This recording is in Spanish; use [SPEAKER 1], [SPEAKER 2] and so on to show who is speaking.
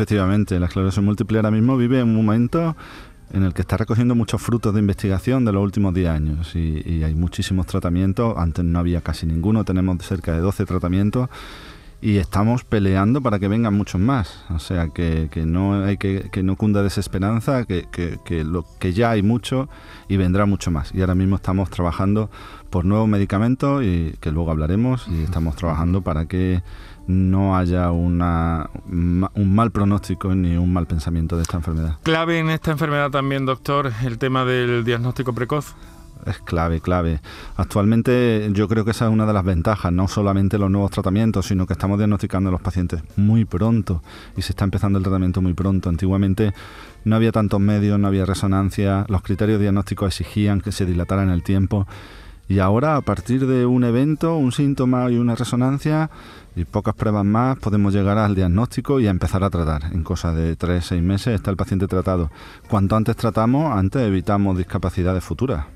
[SPEAKER 1] Efectivamente, la esclerosis múltiple ahora mismo vive un momento en el que está recogiendo muchos frutos de investigación de los últimos 10 años y, hay muchísimos tratamientos, antes no había casi ninguno, tenemos cerca de 12 tratamientos y estamos peleando para que vengan muchos más. O sea, que, no hay que, que no cunda desesperanza, que, que, lo, que ya hay mucho y vendrá mucho más. Y ahora mismo estamos trabajando por nuevos medicamentos y que luego hablaremos y estamos trabajando para que no haya una, un mal pronóstico ni un mal pensamiento de esta enfermedad.
[SPEAKER 2] Clave en esta enfermedad también, doctor, el tema del diagnóstico precoz
[SPEAKER 1] es clave, clave. Actualmente yo creo que esa es una de las ventajas, no solamente los nuevos tratamientos, sino que estamos diagnosticando a los pacientes muy pronto y se está empezando el tratamiento muy pronto. Antiguamente no había tantos medios, no había resonancia, los criterios diagnósticos exigían que se dilatara en el tiempo y ahora, a partir de un evento, un síntoma y una resonancia y pocas pruebas más, podemos llegar al diagnóstico y a empezar a tratar. En cosa de 3-6 meses está el paciente tratado. Cuanto antes tratamos, antes evitamos discapacidades futuras.